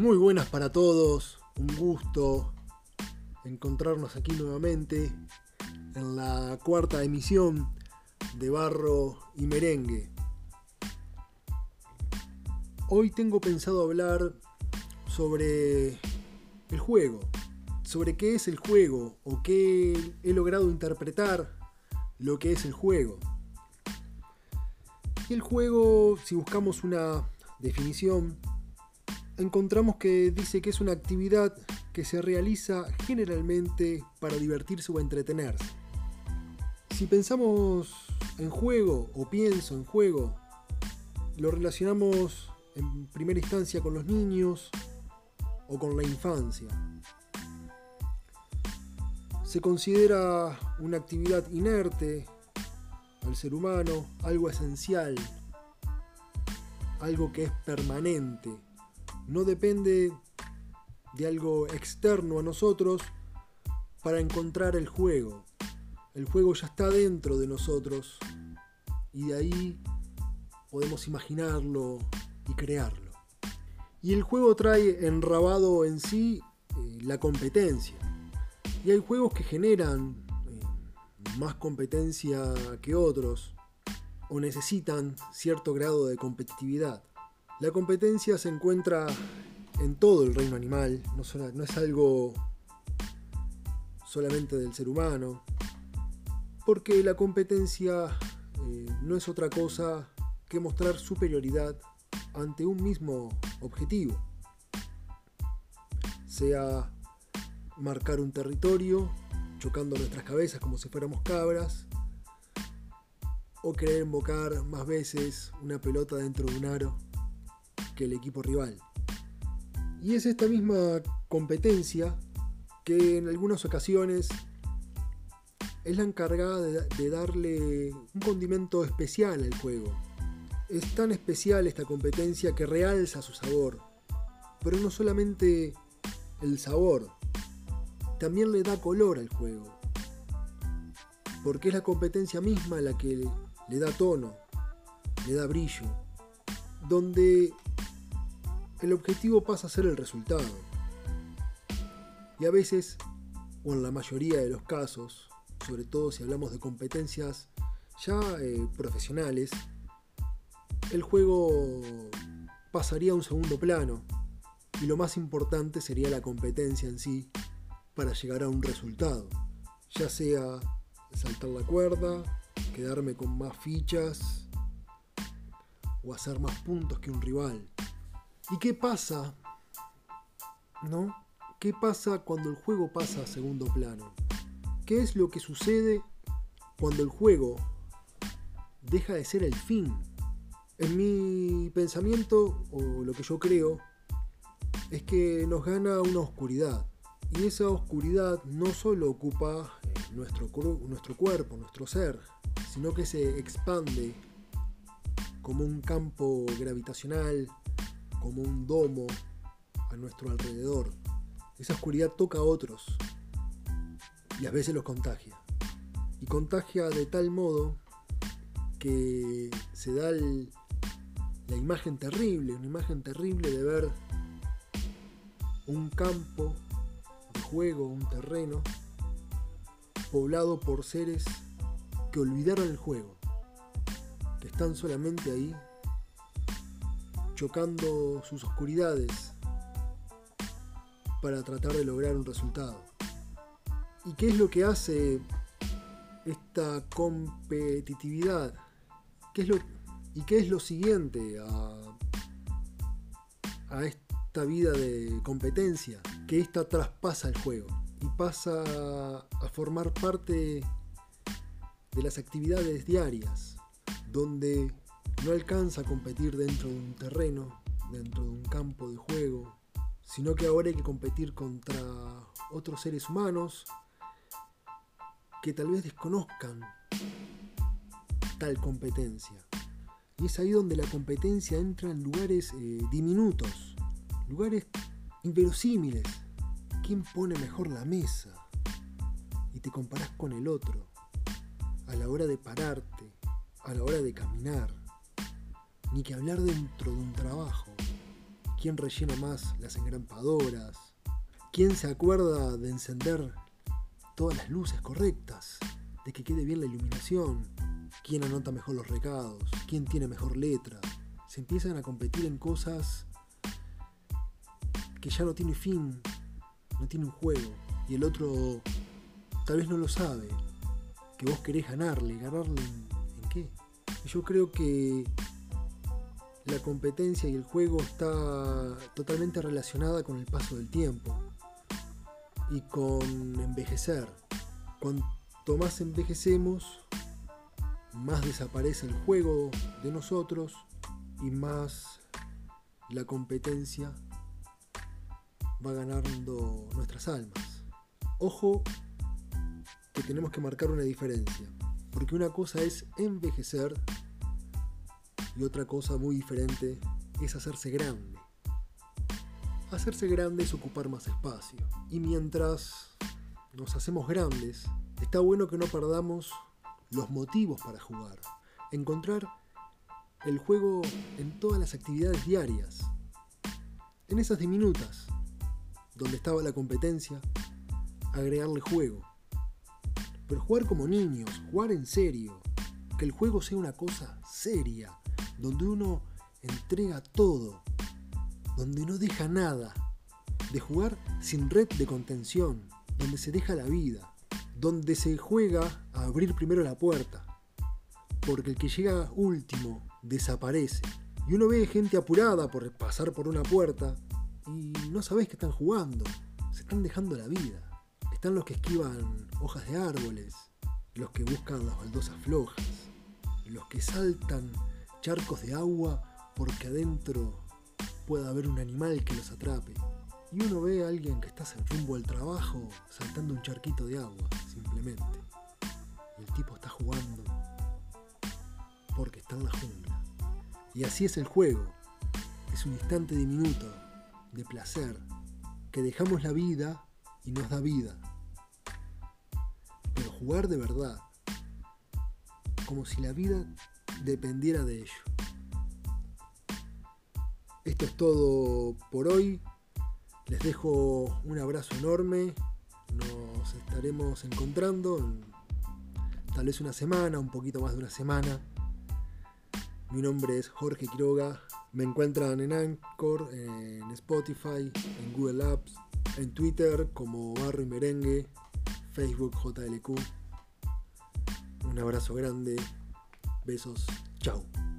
Muy buenas para todos, un gusto encontrarnos aquí nuevamente en la cuarta emisión de Barro y Merengue. Hoy tengo pensado hablar sobre el juego, sobre qué es el juego o qué he logrado interpretar lo que es el juego. Y el juego, si buscamos una definición, encontramos que dice que es una actividad que se realiza generalmente para divertirse o entretenerse. Si pensamos en juego o pienso en juego, lo relacionamos en primera instancia con los niños o con la infancia. Se considera una actividad inerte al ser humano, algo esencial, algo que es permanente, no depende de algo externo a nosotros para encontrar el juego. El juego ya está dentro de nosotros y de ahí podemos imaginarlo y crearlo. Y el juego trae enrabado en sí eh, la competencia. Y hay juegos que generan eh, más competencia que otros o necesitan cierto grado de competitividad. La competencia se encuentra en todo el reino animal, no, es algo solamente del ser humano, porque la competencia eh, no es otra cosa que mostrar superioridad ante un mismo objetivo, sea marcar un territorio, chocando nuestras cabezas como si fuéramos cabras, o querer invocar más veces una pelota dentro de un aro el equipo rival. Y es esta misma competencia que en algunas ocasiones es la encargada de, darle un condimento especial al juego. Es tan especial esta competencia que realza su sabor. Pero no solamente el sabor, también le da color al juego. Porque es la competencia misma la que le da tono, le da brillo. Donde el objetivo pasa a ser el resultado. Y a veces, o en la mayoría de los casos, sobre todo si hablamos de competencias ya eh, profesionales, el juego pasaría a un segundo plano y lo más importante sería la competencia en sí para llegar a un resultado, ya sea saltar la cuerda, quedarme con más fichas o hacer más puntos que un rival. ¿Y qué pasa? ¿No? ¿Qué pasa cuando el juego pasa a segundo plano? ¿Qué es lo que sucede cuando el juego deja de ser el fin? En mi pensamiento, o lo que yo creo, es que nos gana una oscuridad. Y esa oscuridad no solo ocupa eh, nuestro, nuestro cuerpo, nuestro ser, sino que se expande como un campo gravitacional como un domo a nuestro alrededor. Esa oscuridad toca a otros y a veces los contagia. Y contagia de tal modo que se da la imagen terrible, una imagen terrible de ver un campo de juego, un terreno poblado por seres que olvidaron el juego, que están solamente ahí chocando sus oscuridades para tratar de lograr un resultado. ¿Y qué es lo que hace esta competitividad? ¿Qué es lo, ¿Y qué es lo siguiente a, a esta vida de competencia? Que esta traspasa el juego y pasa a formar parte de las actividades diarias, donde no alcanza a competir dentro de un terreno, dentro de un campo de juego, sino que ahora hay que competir contra otros seres humanos que tal vez desconozcan tal competencia. Y es ahí donde la competencia entra en lugares eh, diminutos, lugares inverosímiles. ¿Quién pone mejor la mesa? Y te comparás con el otro, a la hora de pararte, a la hora de caminar, ni que hablar dentro de un trabajo. quién rellena más las engrampadoras, quién se acuerda de encender todas las luces correctas, de que quede bien la iluminación, quién anota mejor los recados, quién tiene mejor letra. Se empiezan a competir en cosas que ya no tiene fin, no tiene un juego, y el otro tal vez no lo sabe, que vos querés ganarle, ganarle en, qué. Yo creo que la competencia y el juego está totalmente relacionada con el paso del tiempo y con envejecer. Cuanto más envejecemos, más desaparece el juego de nosotros y más la competencia va ganando nuestras almas. Ojo que tenemos que marcar una diferencia, porque una cosa es envejecer y otra cosa muy diferente es hacerse grande. Hacerse grande es ocupar más espacio. Y mientras nos hacemos grandes, está bueno que no perdamos los motivos para jugar. Encontrar el juego en todas las actividades diarias. En esas diminutas, donde estaba la competencia, agregarle juego. Pero jugar como niños, jugar en serio, que el juego sea una cosa seria, donde uno entrega todo, donde no deja nada, de jugar sin red de contención, donde se deja la vida, donde se juega a abrir primero la puerta, porque el que llega último desaparece. Y uno ve gente apurada por pasar por una puerta y no sabés que están jugando, se están dejando la vida. Están los que esquivan hojas de árboles, los que buscan las baldosas flojas, los que saltan charcos de agua porque adentro pueda haber un animal que los atrape. Y uno ve a alguien que está rumbo al trabajo saltando un charquito de agua, simplemente. El tipo está jugando porque está en la jungla. Y así es el juego. Es un instante diminuto de placer que dejamos la vida y nos da vida. Pero jugar de verdad, como si la vida dependiera de ello. Esto es todo por hoy. Les dejo un abrazo enorme. Nos estaremos encontrando en tal vez una semana, un poquito más de una semana. Mi nombre es Jorge Quiroga. Me encuentran en Anchor, en Spotify, en Google Apps, en Twitter como Barro y Merengue, Facebook JLQ. Un abrazo grande. Besos. Chao.